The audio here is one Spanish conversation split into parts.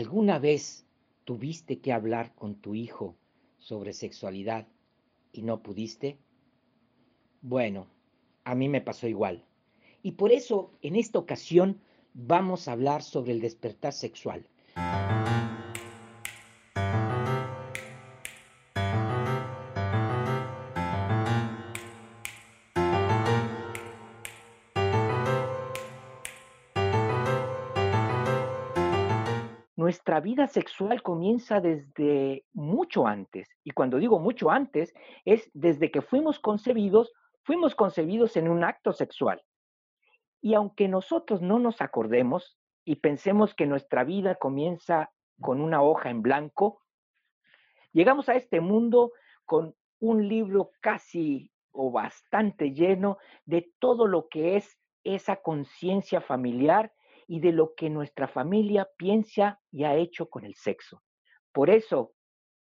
¿Alguna vez tuviste que hablar con tu hijo sobre sexualidad y no pudiste? Bueno, a mí me pasó igual. Y por eso, en esta ocasión, vamos a hablar sobre el despertar sexual. Nuestra vida sexual comienza desde mucho antes. Y cuando digo mucho antes, es desde que fuimos concebidos, fuimos concebidos en un acto sexual. Y aunque nosotros no nos acordemos y pensemos que nuestra vida comienza con una hoja en blanco, llegamos a este mundo con un libro casi o bastante lleno de todo lo que es esa conciencia familiar y de lo que nuestra familia piensa y ha hecho con el sexo. Por eso,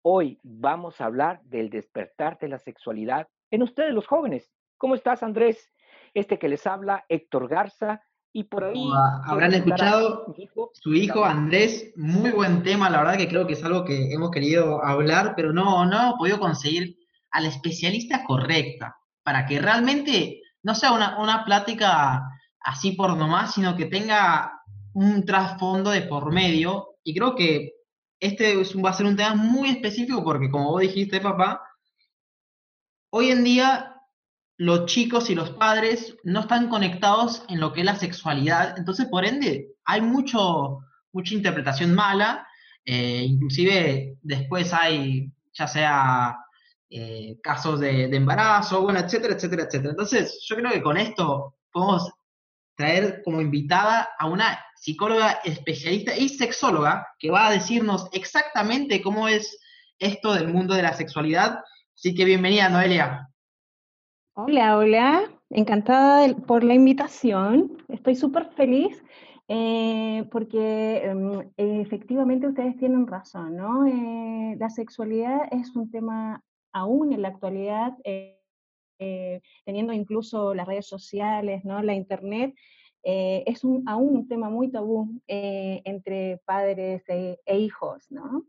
hoy vamos a hablar del despertar de la sexualidad en ustedes los jóvenes. ¿Cómo estás, Andrés? este que les habla, Héctor Garza, y por ahí... Habrán escuchado su hijo Andrés, muy buen tema, la verdad que creo que es algo que hemos querido hablar, pero no, no hemos podido conseguir a la especialista correcta, para que realmente no sea una, una plática así por nomás, sino que tenga un trasfondo de por medio, y creo que este va a ser un tema muy específico porque como vos dijiste, papá, hoy en día los chicos y los padres no están conectados en lo que es la sexualidad, entonces por ende hay mucho, mucha interpretación mala, eh, inclusive después hay ya sea eh, casos de, embarazo, bueno, etcétera, etcétera, etcétera. Entonces yo creo que con esto podemos traer como invitada a una psicóloga especialista y sexóloga que va a decirnos exactamente cómo es esto del mundo de la sexualidad. Así que bienvenida, Noelia. Hola, hola, encantada por la invitación. Estoy súper feliz eh, porque em, efectivamente ustedes tienen razón, ¿no? Eh, la sexualidad es un tema aún en la actualidad, eh, teniendo incluso las redes sociales, ¿no? La internet, es un, aún un tema muy tabú entre padres e, e hijos, ¿no?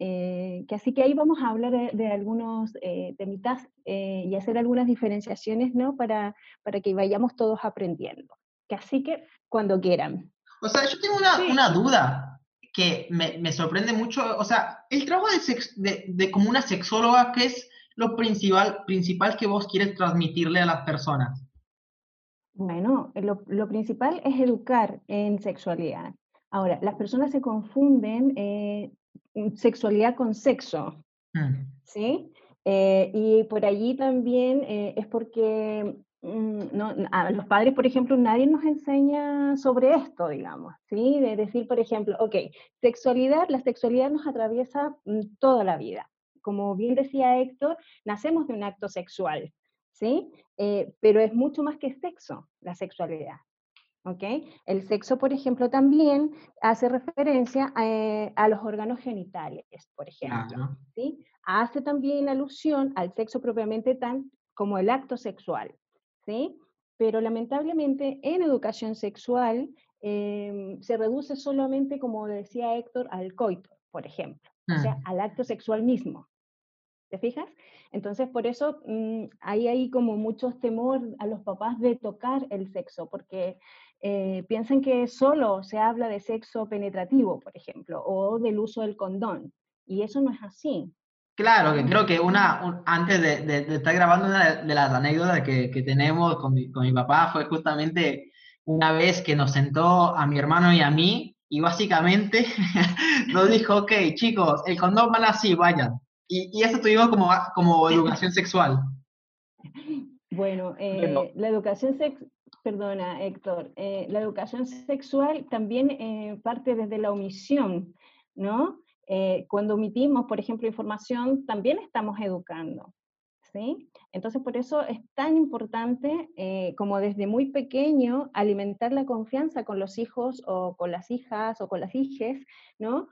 Eh, que así que ahí vamos a hablar de, algunos eh, temitas eh, y hacer algunas diferenciaciones, ¿no? Para, para que vayamos todos aprendiendo. Que así que cuando quieran. O sea, yo tengo una, una duda que me, me, sorprende mucho. O sea, el trabajo de, de, como una sexóloga, ¿qué es lo principal, principal que vos quieres transmitirle a las personas? Bueno, lo, lo principal es educar en sexualidad. Ahora, las personas se confunden eh, sexualidad con sexo, mm. ¿sí? Eh, y por allí también eh, es porque mm, no, a los padres, por ejemplo, nadie nos enseña sobre esto, digamos, ¿sí? De decir, por ejemplo, ok, sexualidad, la sexualidad nos atraviesa mm, toda la vida. Como bien decía Héctor, nacemos de un acto sexual, ¿sí? Eh, pero es mucho más que sexo, la sexualidad. El sexo, por ejemplo, también hace referencia eh, a, los órganos genitales, por ejemplo, ¿sí? Hace también alusión al sexo propiamente tan como el acto sexual, ¿sí? Pero lamentablemente en educación sexual em, se reduce solamente, como decía Héctor, al coito, por ejemplo, o sea, al acto sexual mismo. ¿Te fijas? Entonces, por eso mm, hay ahí como mucho temor a los papás de tocar el sexo, porque eh, piensan que solo se habla de sexo penetrativo, por ejemplo, o del uso del condón, y eso no es así. Claro, que creo que una, antes de, estar grabando una de las anécdotas que, que tenemos con mi, con mi, papá fue justamente una vez que nos sentó a mi hermano y a mí y básicamente nos dijo, ok chicos, el condón van así, vayan. Y, y eso tuvimos como, como educación sexual. Bueno, eh, la educación sexual perdona Héctor, eh, la educación sexual también eh, parte desde la omisión, ¿no? Eh, cuando omitimos, por ejemplo, información, también estamos educando, ¿sí? Entonces, por eso es tan importante, como desde muy pequeño, alimentar la confianza con los hijos o con las hijas o con las hijes, ¿no?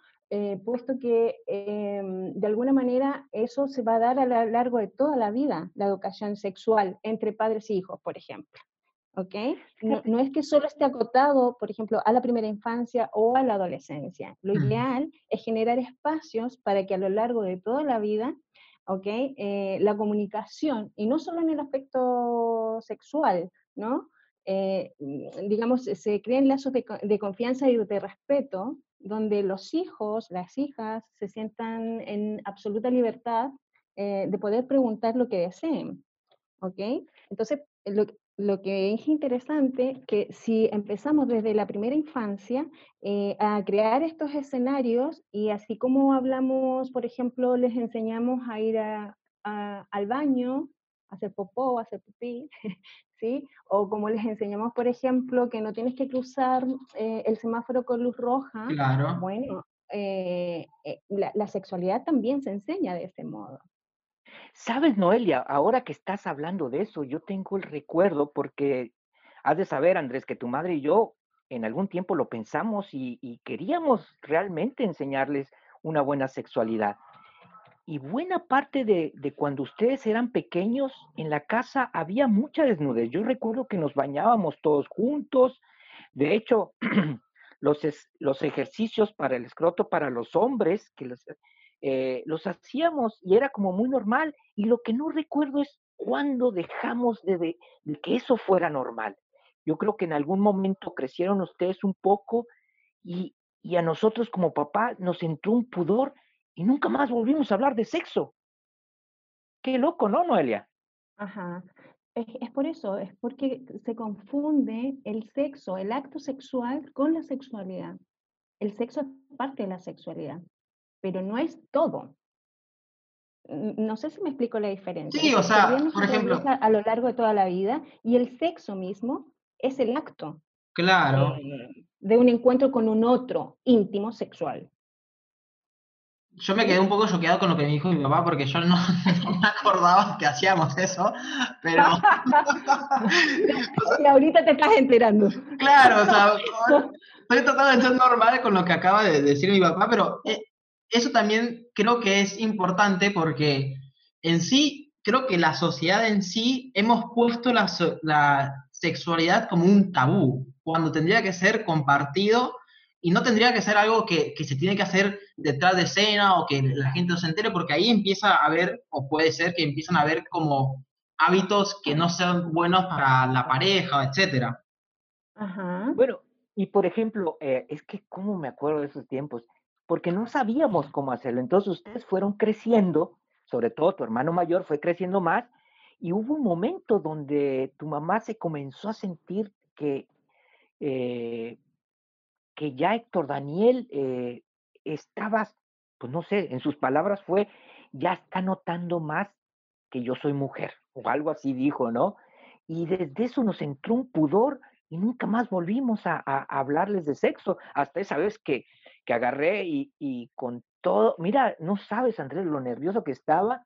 Puesto que em, de alguna manera eso se va a dar a lo largo de toda la vida, la educación sexual entre padres e hijos, por ejemplo. ¿ok? No, es que solo esté acotado, por ejemplo, a la primera infancia o a la adolescencia. Lo ideal es generar espacios para que a lo largo de toda la vida, ¿ok? Eh, la comunicación, y no solo en el aspecto sexual, ¿no? Eh, digamos, se creen lazos de, confianza y de respeto, donde los hijos, las hijas, se sientan en absoluta libertad eh, de poder preguntar lo que deseen. ¿Ok? Entonces, lo, lo que es interesante que si empezamos desde la primera infancia eh, a crear estos escenarios y así como hablamos, por ejemplo, les enseñamos a ir al baño, a hacer popó, a hacer pipí, ¿sí? O como les enseñamos, por ejemplo, que no tienes que cruzar eh, el semáforo con luz roja. Claro. Bueno, eh, la sexualidad también se enseña de ese modo. Sabes, Noelia, ahora que estás hablando de eso, yo tengo el recuerdo porque has de saber, Andrés, que tu madre y yo en algún tiempo lo pensamos y, queríamos realmente enseñarles una buena sexualidad. Y buena parte de, cuando ustedes eran pequeños, en la casa había mucha desnudez. Yo recuerdo que nos bañábamos todos juntos. De hecho, los, los ejercicios para el escroto para los hombres, que los, eh, los hacíamos y era como muy normal. Y lo que no recuerdo es cuándo dejamos de, que eso fuera normal. Yo creo que en algún momento crecieron ustedes un poco y, a nosotros como papá nos entró un pudor y nunca más volvimos a hablar de sexo. Qué loco, ¿no, Noelia? Ajá. Es, es, por eso, es porque se confunde el sexo, el acto sexual con la sexualidad. El sexo es parte de la sexualidad pero no es todo. No sé si me explico la diferencia. Sí, o sea, por ejemplo. A lo largo de toda la vida y el sexo mismo es el acto. Claro. de un encuentro con un otro íntimo sexual. Yo me quedé un poco choqueado con lo que me dijo mi papá porque yo no, me acordaba que hacíamos eso, pero... y ahorita te estás enterando. Claro, o sea, estoy tratando de ser normal con lo que acaba de decir mi papá, pero eh, eso también creo que es importante porque en sí, creo que la sociedad en sí hemos puesto la, sexualidad como un tabú, cuando tendría que ser compartido y no tendría que ser algo que, se tiene que hacer detrás de escena o que la gente no se entere, porque ahí empieza a haber, o puede ser que empiezan a haber como hábitos que no sean buenos para la pareja, etcétera. Ajá. Bueno, y por ejemplo, eh, es que cómo me acuerdo de esos tiempos porque no sabíamos cómo hacerlo. Entonces ustedes fueron creciendo, sobre todo tu hermano mayor fue creciendo más, y hubo un momento donde tu mamá se comenzó a sentir que, eh, que ya Héctor Daniel eh, estaba, pues no sé, en sus palabras fue, ya está notando más que yo soy mujer, o algo así dijo, ¿no? Y desde eso nos entró un pudor y nunca más volvimos a hablarles de sexo, hasta esa vez que que agarré y, con todo, mira, no sabes, Andrés, lo nervioso que estaba.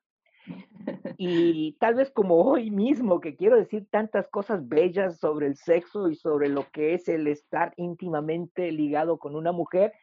Y tal vez como hoy mismo, que quiero decir tantas cosas bellas sobre el sexo y sobre lo que es el estar íntimamente ligado con una mujer,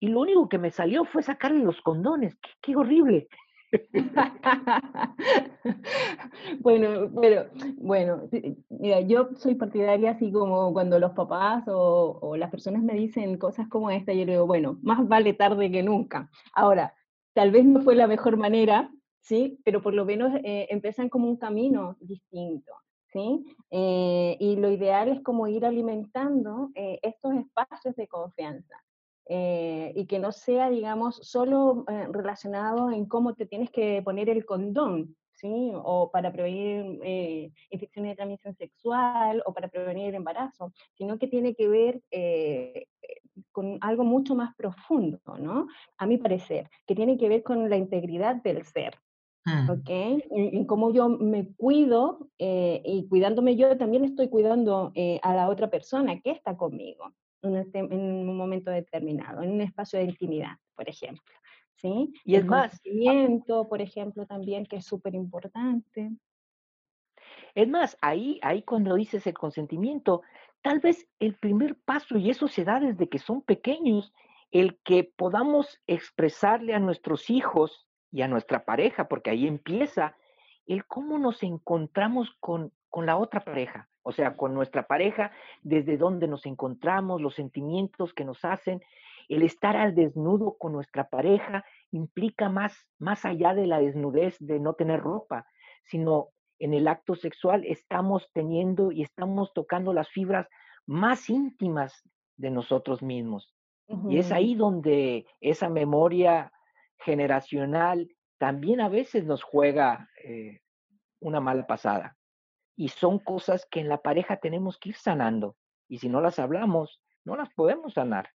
y lo único que me salió fue sacarle los condones. qué horrible! bueno, pero bueno, mira, yo soy partidaria así como cuando los papás o, las personas me dicen cosas como esta, yo digo, bueno, más vale tarde que nunca. Ahora, tal vez no fue la mejor manera, ¿sí? Pero por lo menos eh, empiezan como un camino distinto. ¿Sí? Eh, y lo ideal es como ir alimentando eh, estos espacios de confianza. Y que no sea, digamos, solo relacionado en cómo te tienes que poner el condón, ¿sí? O para prevenir eh, infecciones de transmisión sexual o para prevenir el embarazo, sino que tiene que ver con algo mucho más profundo, ¿no? A mi parecer, que tiene que ver con la integridad del ser, mm. ¿ok? En, cómo yo me cuido y cuidándome yo también estoy cuidando a la otra persona que está conmigo en, un momento determinado, en un espacio de intimidad, por ejemplo. ¿sí? Y es más, por ejemplo, también, que es súper importante. Es más, ahí, ahí cuando dices el consentimiento, tal vez el primer paso, y eso se da desde que son pequeños, el que podamos expresarle a nuestros hijos y a nuestra pareja, porque ahí empieza el cómo nos encontramos con, con la otra pareja, o sea, con nuestra pareja, desde donde nos encontramos, los sentimientos que nos hacen. El estar al desnudo con nuestra pareja implica más, más allá de la desnudez de no tener ropa, sino en el acto sexual estamos teniendo y estamos tocando las fibras más íntimas de nosotros mismos. Y es ahí donde esa memoria generacional también a veces nos juega eh, una mala pasada. Y son cosas que en la pareja tenemos que ir sanando. Y si no las hablamos, no las podemos sanar.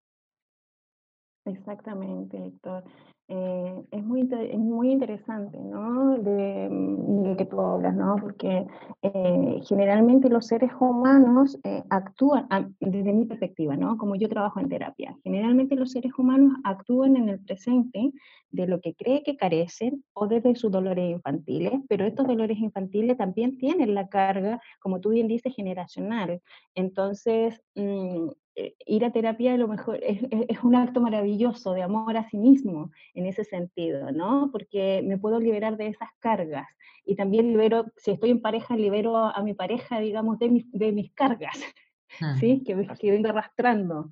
Exactamente, Héctor. Eh, es, muy, es muy interesante, ¿no? De, mm, lo que tú hablas, ¿no? Porque eh, generalmente los seres humanos eh, actúan, desde mi perspectiva, ¿no? Como yo trabajo en terapia, generalmente los seres humanos actúan en el presente de lo que cree que carecen o desde sus dolores infantiles, pero estos dolores infantiles también tienen la carga, como tú bien dices, generacional. Entonces, mm, eh, ir a terapia a lo mejor es, un acto maravilloso de amor a sí mismo en ese sentido, ¿no? Porque me puedo liberar de esas cargas y también libero, si estoy en pareja, libero a, mi pareja, digamos, de mis, de mis cargas, ¿sí? Que, que vengo arrastrando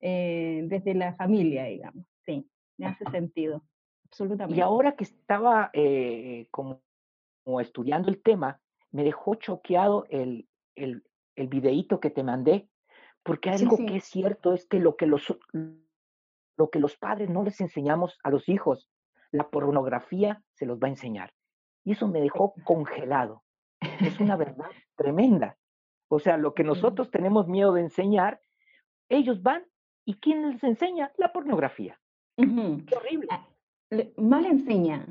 eh, desde la familia, digamos, sí, me hace sentido, absolutamente. Y ahora que estaba eh, como, estudiando el tema, me dejó choqueado el, el, el videíto que te mandé porque algo que es cierto es que lo que, los, lo que los padres no les enseñamos a los hijos, la pornografía se los va a enseñar. Y eso me dejó congelado. Es una verdad tremenda. O sea, lo que nosotros tenemos miedo de enseñar, ellos van y ¿quién les enseña? La pornografía. Qué horrible. Ah, mal enseña.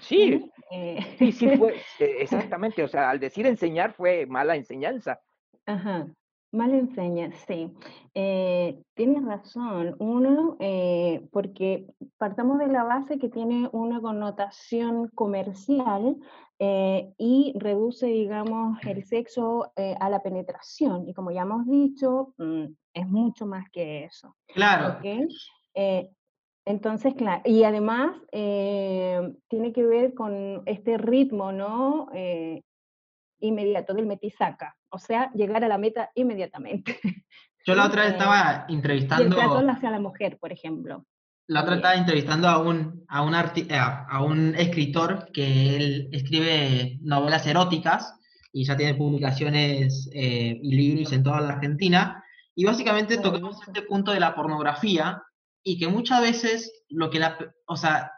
Sí, eh. sí, sí fue, e, exactamente. O sea, al decir enseñar fue mala enseñanza. Ajá. Mal enseña, sí. Eh, tienes razón. Uno, eh, porque partamos de la base que tiene una connotación comercial eh, y reduce, digamos, el sexo a la penetración. Y como ya hemos dicho, mm, es mucho más que eso. Claro. entonces, claro, y además tiene que ver con este ritmo, ¿no? Inmediato del metisaca, o sea, llegar a la meta inmediatamente. Yo la otra vez estaba entrevistando... el hacia la mujer, por ejemplo. La otra estaba entrevistando a un, a un, eh, a un escritor que él escribe novelas eróticas y ya tiene publicaciones eh, y libros en toda la Argentina. Y básicamente tocamos este punto de la pornografía y que muchas veces lo que la... O sea,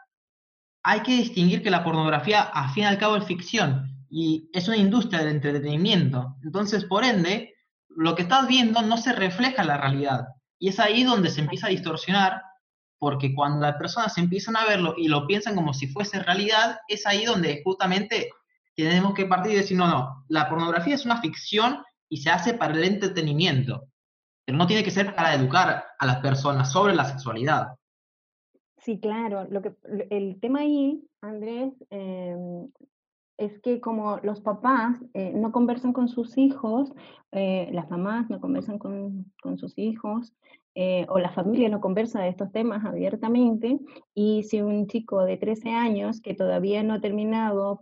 hay que distinguir que la pornografía, a fin y al cabo, es ficción y es una industria del entretenimiento. Entonces, por ende, lo que estás viendo no se refleja en la realidad. Y es ahí donde se empieza a distorsionar, porque cuando las personas empiezan a verlo y lo piensan como si fuese realidad, es ahí donde justamente tenemos que partir y decir, no, no, la pornografía es una ficción y se hace para el entretenimiento, pero no tiene que ser para educar a las personas sobre la sexualidad. Sí, claro. Lo que, el tema ahí, Andrés, em, es que como los papás eh, no conversan con sus hijos, eh, las mamás no conversan con, sus hijos, eh, o la familia no conversa de estos temas abiertamente, y si un chico de 13 años que todavía no ha terminado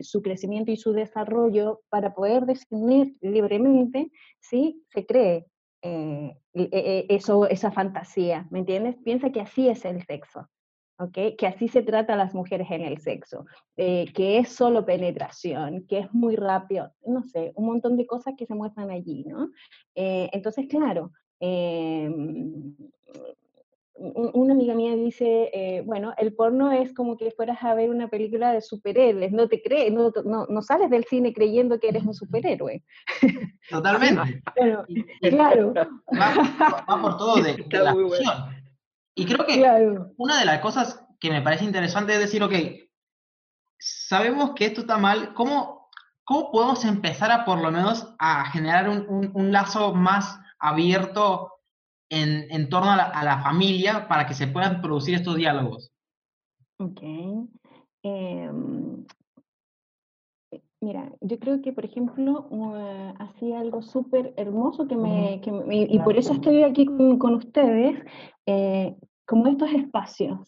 su crecimiento y su desarrollo para poder decidir libremente, ¿sí? se cree eso, esa fantasía, ¿me entiendes? Piensa que así es el sexo que así se trata a las mujeres en el sexo, eh, que es solo penetración, que es muy rápido, no sé, un montón de cosas que se muestran allí, ¿no? Eh, entonces, claro, em, una amiga mía dice, eh, bueno, el porno es como que fueras a ver una película de superhéroes, no te crees, no, no, sales del cine creyendo que eres un superhéroe. Totalmente. claro. Va, por todo de, de la acción. Y creo que una de las cosas que me parece interesante es decir, ok, sabemos que esto está mal, ¿cómo, cómo podemos empezar a por lo menos a generar un, lazo más abierto en, en torno a la, familia para que se puedan producir estos diálogos? Ok. Em, mira, yo creo que, por ejemplo, uh, hacía algo súper hermoso que me, que y por eso estoy aquí con, con ustedes, eh, como estos espacios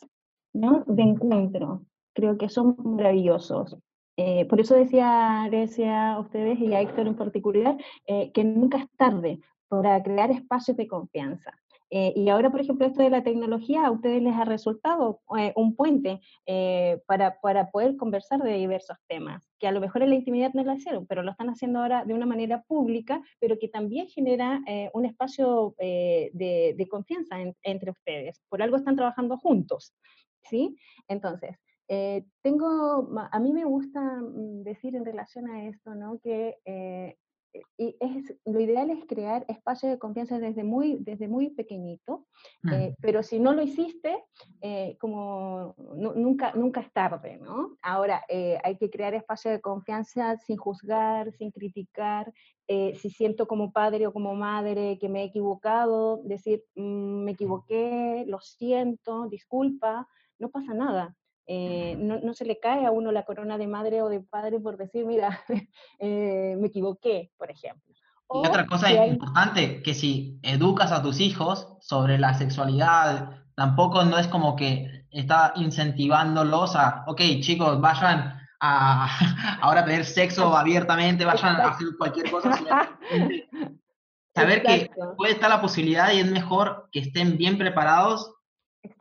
¿no? de encuentro. Creo que son maravillosos. Eh, por eso decía, decía a ustedes y a Héctor en particular, eh, que nunca es tarde para crear espacios de confianza. Eh, y ahora, por ejemplo, esto de la tecnología, a ustedes les ha resultado un puente para, para, poder conversar de diversos temas, que a lo mejor en la intimidad no lo hicieron, pero lo están haciendo ahora de una manera pública, pero que también genera un espacio de, confianza entre ustedes. Por algo están trabajando juntos, ¿sí? Entonces, eh, tengo, a mí me gusta mm, decir en relación a esto, ¿no? Que eh, y es, lo ideal es crear espacios de confianza desde muy, desde muy pequeñito, eh, pero si no lo hiciste, como nunca, nunca es tarde, ¿no? Ahora, hay que crear espacios de confianza sin juzgar, sin criticar, si siento como padre o como madre que me he equivocado, decir, mm, me equivoqué, lo siento, disculpa, no pasa nada. Eh, no, se le cae a uno la corona de madre o de padre por decir, mira, eh, me equivoqué, por ejemplo. y otra cosa importante, que si educas a tus hijos sobre la sexualidad, tampoco no es como que está incentivándolos a, ok, chicos, vayan a ahora tener sexo abiertamente, vayan a hacer cualquier cosa. Saber que puede estar la posibilidad y es mejor que estén bien preparados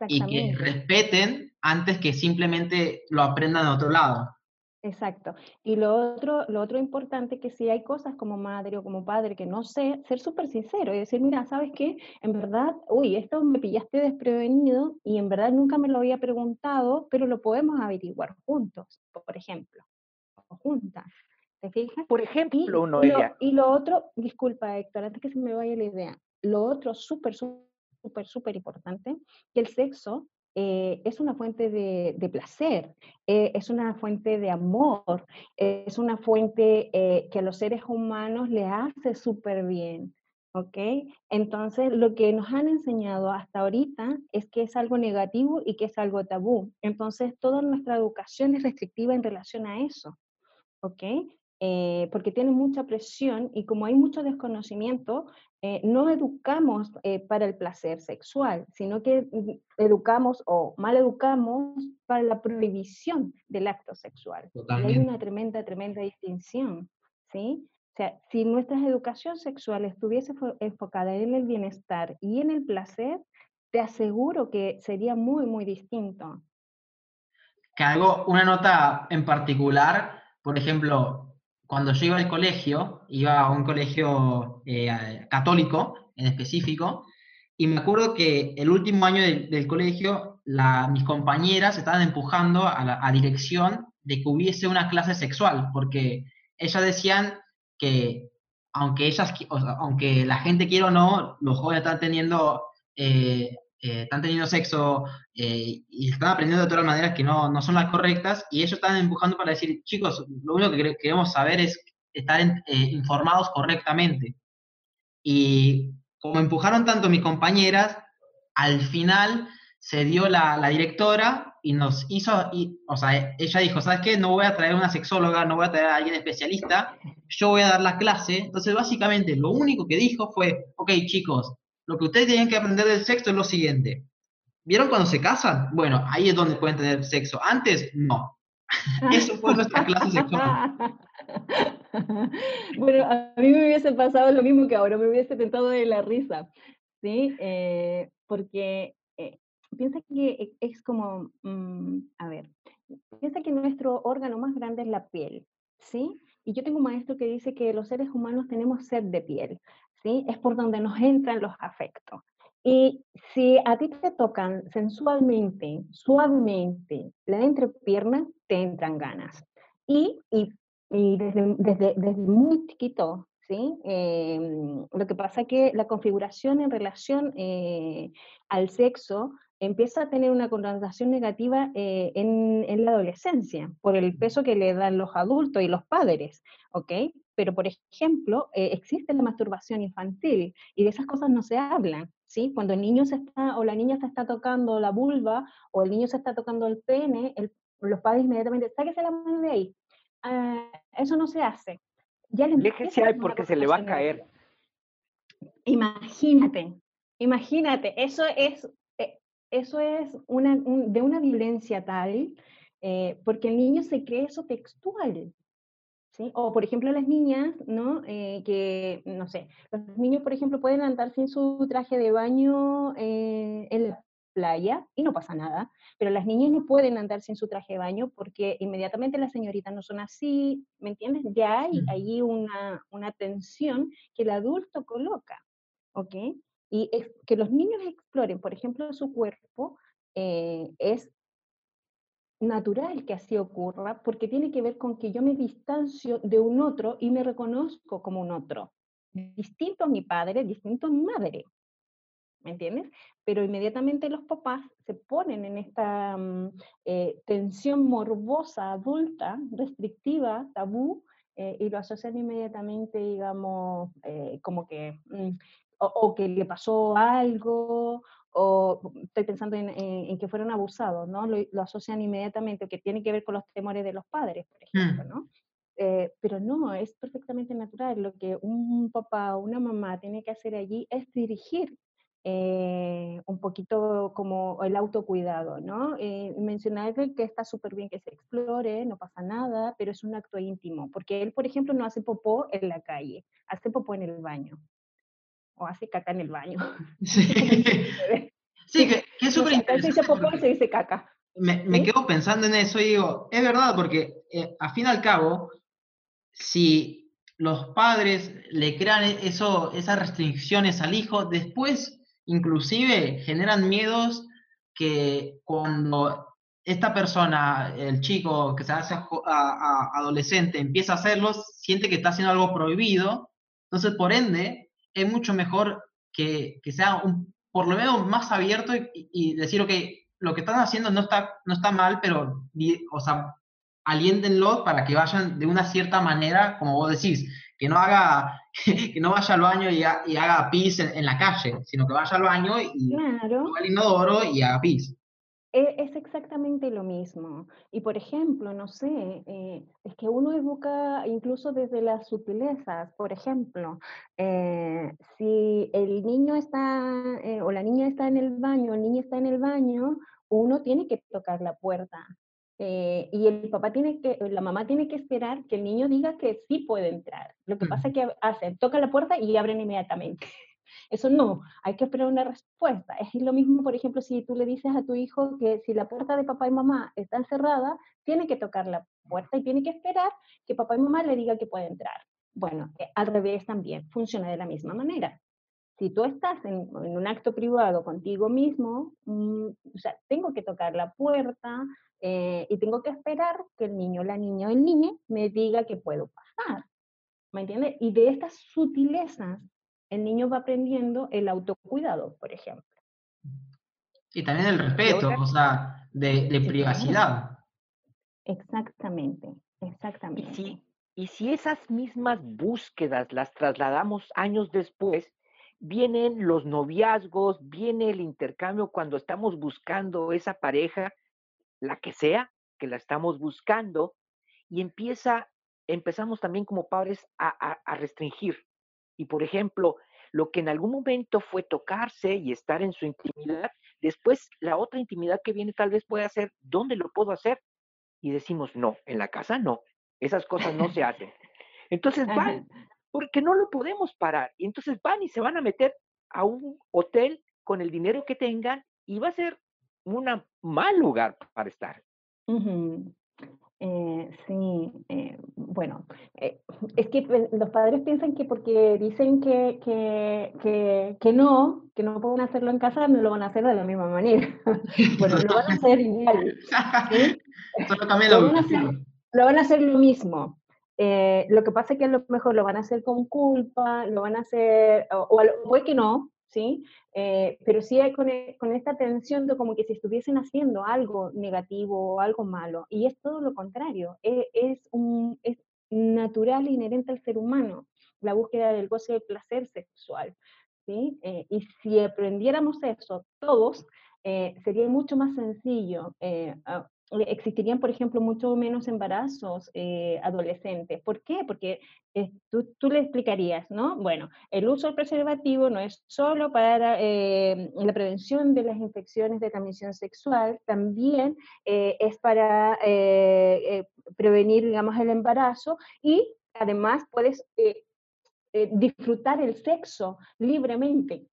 y que respeten antes que simplemente lo aprendan de otro lado. Exacto. Y lo otro, lo otro importante que si hay cosas como madre o como padre que no sé, ser súper sincero y decir, mira, ¿sabes qué? En verdad, uy, esto me pillaste desprevenido y en verdad nunca me lo había preguntado, pero lo podemos averiguar juntos, por ejemplo, o juntas. ¿Te fijas? Por ejemplo, uno y, y lo otro, disculpa Héctor, antes que se me vaya la idea, lo otro súper, súper, súper importante, que el sexo eh, es una fuente de, placer, eh, es una fuente de amor, es una fuente eh, que a los seres humanos le hace súper bien. ¿Ok? Entonces, lo que nos han enseñado hasta ahorita es que es algo negativo y que es algo tabú. Entonces, toda nuestra educación es restrictiva en relación a eso. ¿Ok? Eh, porque tiene mucha presión y como hay mucho desconocimiento, eh, no educamos eh, para el placer sexual, sino que educamos o mal educamos para la prohibición del acto sexual. hay una tremenda, tremenda distinción, ¿sí? O sea, si nuestra educación sexual estuviese enfocada en el bienestar y en el placer, te aseguro que sería muy, muy distinto. Que hago una nota en particular, por ejemplo, cuando yo iba al colegio, iba a un colegio eh, católico en específico, y me acuerdo que el último año del, colegio, mis compañeras estaban empujando a la dirección de que hubiese una clase sexual, porque ellas decían que aunque, ellas, aunque la gente quiera o no, los jóvenes están teniendo eh, eh, están teniendo sexo eh, y están aprendiendo de todas maneras que no, no, son las correctas y ellos están empujando para decir, chicos, lo único que queremos saber es estar eh, informados correctamente. Y como empujaron tanto mis compañeras, al final se dio la, la directora y nos hizo, y, o sea, ella dijo, ¿sabes qué? No voy a traer una sexóloga, no voy a traer a alguien especialista, yo voy a dar la clase. Entonces, básicamente, lo único que dijo fue, ok, chicos, lo que ustedes tienen que aprender del sexo es lo siguiente. ¿Vieron cuando se casan? Bueno, ahí es donde pueden tener sexo. Antes, no. Eso fue nuestra clase sexual. Bueno, a mí me hubiese pasado lo mismo que ahora, me hubiese tentado de la risa, ¿sí? Eh, porque eh, piensa que es como, mm, a ver, piensa que nuestro órgano más grande es la piel, ¿sí? Y yo tengo un maestro que dice que los seres humanos tenemos sed de piel. Es por donde nos entran los afectos. Y si a ti te tocan sensualmente, suavemente, la entrepierna, te entran ganas. Y, y, desde, desde, desde, muy chiquito, ¿sí? Em, lo que pasa es que la configuración en relación eh, al sexo empieza a tener una connotación negativa eh, en, en, la adolescencia, por el peso que le dan los adultos y los padres, ¿ok? pero por ejemplo, eh, existe la masturbación infantil y de esas cosas no se hablan, ¿sí? Cuando el niño se está, o la niña se está tocando la vulva, o el niño se está tocando el pene, los padres inmediatamente, sáquese la mano de ahí. Ah, eso no se hace. Ya le ahí porque se le va a caer. Imagínate, imagínate, eso es, eso es una, de una violencia tal eh, porque el niño se cree eso textual. ¿Sí? O, por ejemplo, las niñas, ¿no? Eh, que, no sé, los niños, por ejemplo, pueden andar sin su traje de baño eh, en la playa y no pasa nada, pero las niñas no pueden andar sin su traje de baño porque inmediatamente las señoritas no son así, ¿me entiendes? Ya hay ahí una, una tensión que el adulto coloca, ¿ok? Y que los niños exploren, por ejemplo, su cuerpo, es natural que así ocurra porque tiene que ver con que yo me distancio de un otro y me reconozco como un otro. Distinto a mi padre, distinto a mi madre. ¿Me entiendes? Pero inmediatamente los papás se ponen en esta mm, eh, tensión morbosa, adulta, restrictiva, tabú, eh, y lo asocian inmediatamente, digamos, eh, como que, mm, o, que le pasó algo, o estoy pensando en, que fueron abusados, ¿no? Lo, asocian inmediatamente, que tiene que ver con los temores de los padres, por ejemplo, mm. ¿no? Eh, pero no, es perfectamente natural. Lo que un papá o una mamá tiene que hacer allí es dirigir eh, un poquito como el autocuidado, ¿no? Eh, mencionarle que está súper bien que se explore, no pasa nada, pero es un acto íntimo, porque él, por ejemplo, no hace popó en la calle, hace popó en el baño o hace caca en el baño. Sí, que, es súper interesante. Se se dice caca. Me, me, quedo pensando en eso y digo, es verdad, porque eh, a fin y al cabo, si los padres le crean e, eso, esas restricciones al hijo, después inclusive generan miedos que cuando esta persona, el chico que se hace adolescente, empieza a hacerlo, siente que está haciendo algo prohibido, entonces por ende es mucho mejor que, sea un, por lo menos más abierto y, decir, que lo que están haciendo no está, no está mal, pero, o sea, aliéntenlo para que vayan de una cierta manera, como vos decís, que no haga, que no vaya al baño y, haga pis en, la calle, sino que vaya al baño y claro. al inodoro y haga pis. E, es exactamente lo mismo. Y por ejemplo, no sé, eh, es que uno educa incluso desde las sutilezas. Por ejemplo, eh, si el niño está eh, o la niña está en el baño, el niño está en el baño, uno tiene que tocar la puerta. y el papá tiene que, la mamá tiene que esperar que el niño diga que sí puede entrar. Lo que pasa es que hacen, toca la puerta y abren inmediatamente. Eso no, hay que esperar una respuesta. Es lo mismo, por ejemplo, si tú le dices a tu hijo que si la puerta de papá y mamá está cerrada, tiene que tocar la puerta y tiene que esperar que papá y mamá le diga que puede entrar. Bueno, eh, al revés también, funciona de la misma manera. Si tú estás en, un acto privado contigo mismo, mm, o sea, tengo que tocar la puerta eh, y tengo que esperar que el niño, la niña o el niño me diga que puedo pasar. ¿Me entiendes? Y de estas sutilezas el niño va aprendiendo el autocuidado, por ejemplo. Y también el respeto, o sea, de, privacidad. Exactamente, exactamente. Y si, y si esas mismas búsquedas las trasladamos años después, vienen los noviazgos, viene el intercambio cuando estamos buscando esa pareja, la que sea, que la estamos buscando, y empieza, empezamos también como padres a restringir, y por ejemplo, lo que en algún momento fue tocarse y estar en su intimidad, después la otra intimidad que viene tal vez puede ser, ¿dónde lo puedo hacer? Y decimos, no, en la casa no, esas cosas no se hacen. Entonces van, porque no lo podemos parar. Y entonces van y se van a meter a un hotel con el dinero que tengan y va a ser un mal lugar para estar. Eh, sí, eh, bueno, es que los padres piensan que porque dicen que, que, que, no, que no pueden hacerlo en casa, no lo van a hacer de la misma manera. bueno, lo van a hacer igual. lo, van a hacer, lo van a hacer lo mismo. lo que pasa es que a lo mejor lo van a hacer con culpa, lo van a hacer, o, o puede que no, ¿sí? Eh, pero sí hay con, e, con, esta tensión de como que si estuviesen haciendo algo negativo o algo malo, y es todo lo contrario, e, es, un, es natural e inherente al ser humano, la búsqueda del goce del placer sexual, ¿sí? Eh, y si aprendiéramos eso todos, eh, sería mucho más sencillo eh, existirían, por ejemplo, mucho menos embarazos eh, adolescentes. ¿Por qué? Porque eh, tú, le explicarías, ¿no? Bueno, el uso del preservativo no es solo para la prevención de las infecciones de transmisión sexual, también es para prevenir, digamos, el embarazo y además puedes disfrutar el sexo libremente.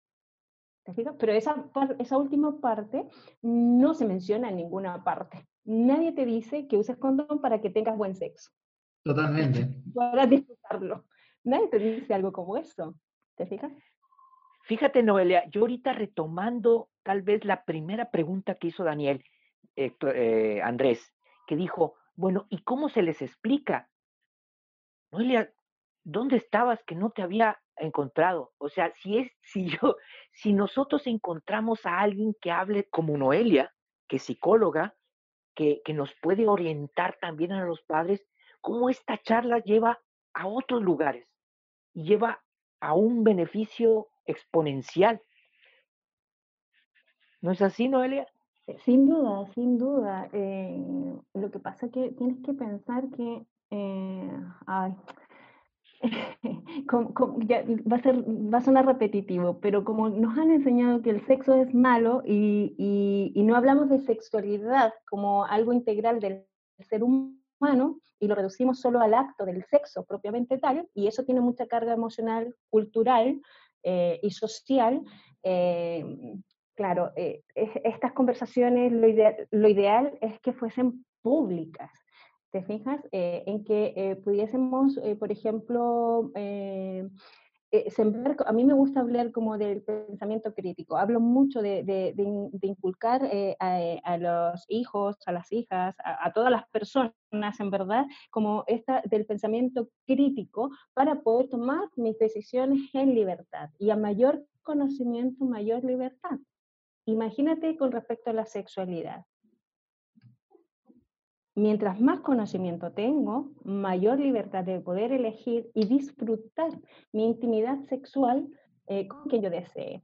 Pero esa, esa última parte no se menciona en ninguna parte. Nadie te dice que uses condón para que tengas buen sexo. Totalmente. Para disfrutarlo. Nadie te dice algo como eso. ¿Te fijas? Fíjate, Noelia, yo ahorita retomando tal vez la primera pregunta que hizo Daniel, eh, eh, Andrés, que dijo, bueno, ¿y cómo se les explica? Noelia, ¿dónde estabas que no te había encontrado? O sea, si es, si yo, si nosotros encontramos a alguien que hable como Noelia, que es psicóloga, que, nos puede orientar también a los padres, cómo esta charla lleva a otros lugares y lleva a un beneficio exponencial. ¿No es así, Noelia? Sin duda, sin duda. Eh, lo que pasa es que tienes que pensar que, eh, va, a ser, va a sonar repetitivo, pero como nos han enseñado que el sexo es malo y, no hablamos de sexualidad como algo integral del ser humano y lo reducimos solo al acto del sexo propiamente tal, y eso tiene mucha carga emocional, cultural eh, y social, eh, claro, eh, estas conversaciones lo, lo ideal es que fuesen públicas, ¿Te fijas? Eh, en que eh, pudiésemos, eh, por ejemplo, sembrar, a mí me gusta hablar como del pensamiento crítico, hablo mucho de, de, inculcar a, los hijos, a las hijas, a, a, todas las personas, en verdad, como esta del pensamiento crítico para poder tomar mis decisiones en libertad y a mayor conocimiento, mayor libertad. Imagínate con respecto a la sexualidad. Mientras más conocimiento tengo, mayor libertad de poder elegir y disfrutar mi intimidad sexual eh, con quien yo desee.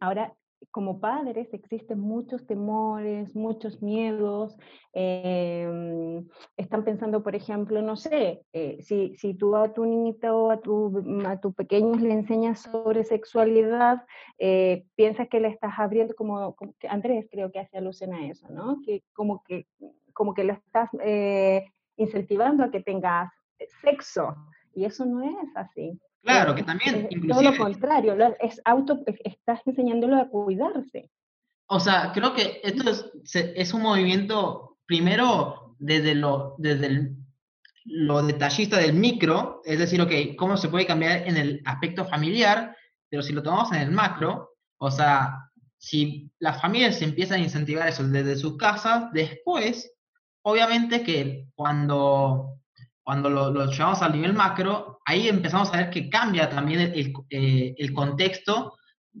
Ahora, como padres existen muchos temores, muchos miedos. Em, están pensando, por ejemplo, no sé, eh, si, si, tú a tu niñita o a tu, a tu pequeño le enseñas sobre sexualidad, eh, piensas que le estás abriendo, como, como, Andrés creo que hace alusión a eso, ¿no? Que como que como que lo estás eh, incentivando a que tengas sexo, y eso no es así. Claro, que también, Todo lo contrario, es auto, estás enseñándolo a cuidarse. O sea, creo que esto es, un movimiento, primero, desde lo, desde lo detallista del micro, es decir, ok, cómo se puede cambiar en el aspecto familiar, pero si lo tomamos en el macro, o sea, si las familias empiezan a incentivar eso desde sus casas, después obviamente que cuando, cuando lo, llevamos al nivel macro, ahí empezamos a ver que cambia también el, eh, el contexto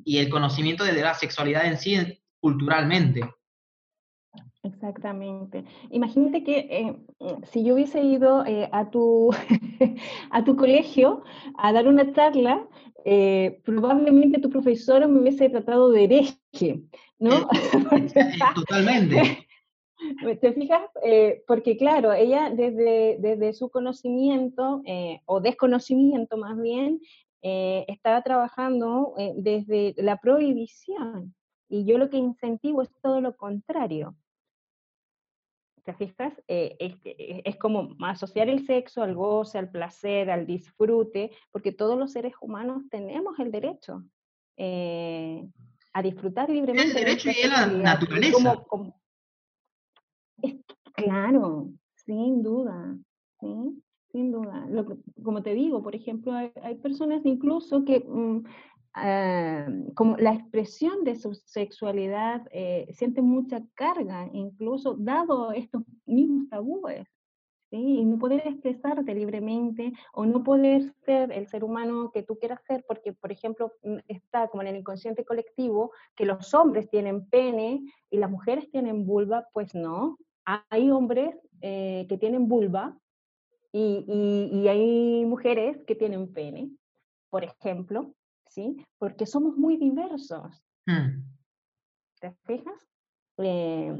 y el conocimiento de la sexualidad en sí culturalmente. Exactamente. Imagínate que eh, si yo hubiese ido eh, a, tu, a tu colegio a dar una charla, probablemente tu profesor me hubiese tratado de hereje, ¿no? Totalmente. ¿Te fijas? Eh, porque claro, ella desde, desde su conocimiento, eh, o desconocimiento más bien, eh, estaba trabajando desde la prohibición. Y yo lo que incentivo es todo lo contrario. ¿Te fijas? Es, es, como asociar el sexo al goce, al placer, al disfrute, porque todos los seres humanos tenemos el derecho a disfrutar libremente. El derecho y la naturaleza. Claro, sin duda, ¿sí? Sin duda. como te digo, por ejemplo, hay, personas incluso que mm, ah, como la expresión de su sexualidad eh, sienten mucha carga, incluso dado estos mismos tabúes. ¿sí? Y no poder expresarte libremente o no poder ser el ser humano que tú quieras ser, porque, por ejemplo, mm, está como en el inconsciente colectivo que los hombres tienen pene y las mujeres tienen vulva, pues no, hay hombres eh, que tienen vulva y, hay mujeres que tienen pene, por ejemplo, ¿sí? Porque somos muy diversos. Hmm. ¿Te fijas? Eh,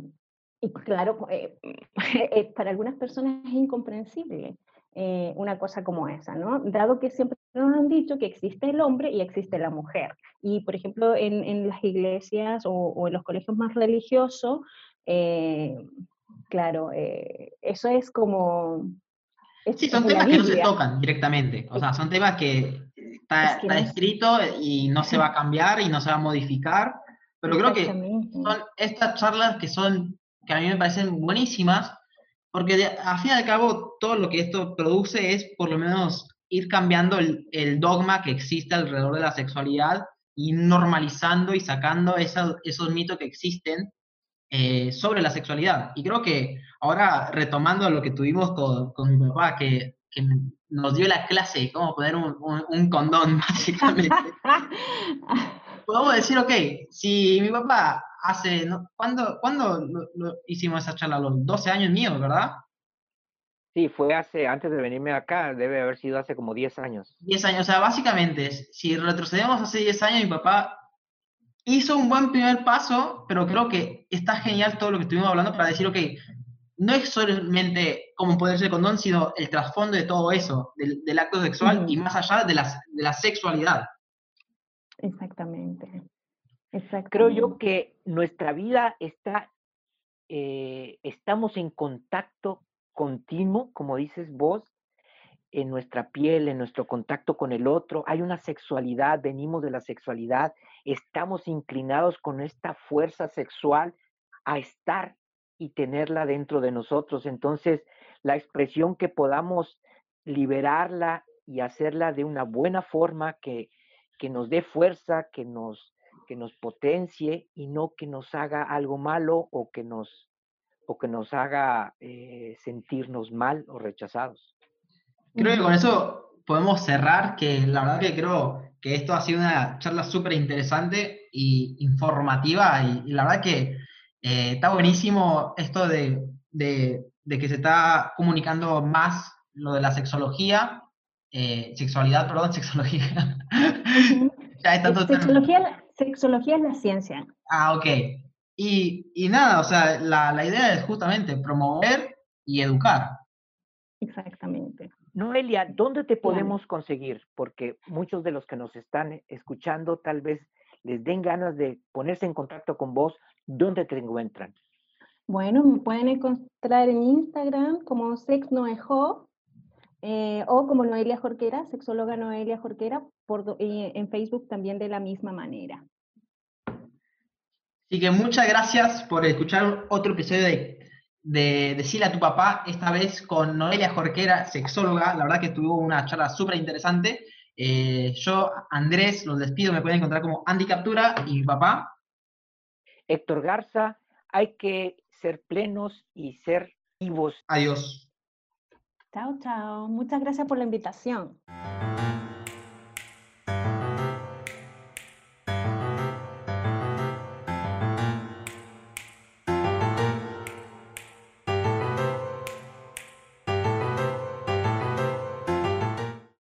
Y claro, eh, eh, para algunas personas es incomprensible eh, una cosa como esa, ¿no? Dado que siempre nos han dicho que existe el hombre y existe la mujer. Y, por ejemplo, en, en las iglesias o, en los colegios más religiosos, claro, eso es como... sí, son temas que no se tocan directamente. O sea, son temas que está, está escrito y no se va a cambiar y no se va a modificar. Pero creo que son estas charlas que son que a mí me parecen buenísimas, porque de, a fin y al cabo todo lo que esto produce es por lo menos ir cambiando el, dogma que existe alrededor de la sexualidad y normalizando y sacando esos mitos que existen eh, sobre la sexualidad. Y creo que ahora retomando lo que tuvimos con, con mi papá, que, que, nos dio la clase de cómo poner un, un condón, básicamente. podemos decir, ok, si mi papá hace, ¿cuándo, lo, hicimos esa charla? los 12 años míos, verdad? Sí, fue hace, antes de venirme acá, debe haber sido hace como 10 años. 10 años, o sea, básicamente, si retrocedemos hace 10 años, mi papá hizo un buen primer paso, pero creo que está genial todo lo que estuvimos hablando para decir, ok, no es solamente cómo ponerse condón, sino el trasfondo de todo eso, del, acto sexual y más allá de, de la sexualidad. Exactamente. Creo yo que nuestra vida está, eh, estamos en contacto continuo, como dices vos, en nuestra piel, en nuestro contacto con el otro. Hay una sexualidad, venimos de la sexualidad, estamos inclinados con esta fuerza sexual a estar y tenerla dentro de nosotros. Entonces, la expresión que podamos liberarla y hacerla de una buena forma que, que nos dé fuerza, que nos, que nos potencie y no que nos haga algo malo o que nos, o que nos haga eh, sentirnos mal o rechazados. Creo que con eso podemos cerrar, que la verdad que creo que esto ha sido una charla súper interesante y informativa y, la verdad que eh, está buenísimo esto de, de, que se está comunicando más lo de la sexología eh, sexualidad, perdón, sexología. sexología, sexología es la ciencia. Ah, ok. Y, y nada, o sea, la, la, idea es justamente promover y educar. Exactamente. Noelia, ¿dónde te podemos conseguir? Porque muchos de los que nos están escuchando tal vez les den ganas de ponerse en contacto con vos. ¿Dónde te encuentran? Bueno, me pueden encontrar en Instagram como sexnoejo eh, o como Noelia Jorquera, sexóloga Noelia Jorquera, por, eh, en Facebook también de la misma manera. Así que muchas gracias por escuchar otro episodio de, de Decirle a tu papá, esta vez con Noelia Jorquera, sexóloga. La verdad que tuvo una charla súper interesante. Eh, yo, Andrés, los despido, me pueden encontrar como Andy Captura y mi papá. Héctor Garza, hay que ser plenos y ser vivos. Adiós. Chao, chao. Muchas gracias por la invitación.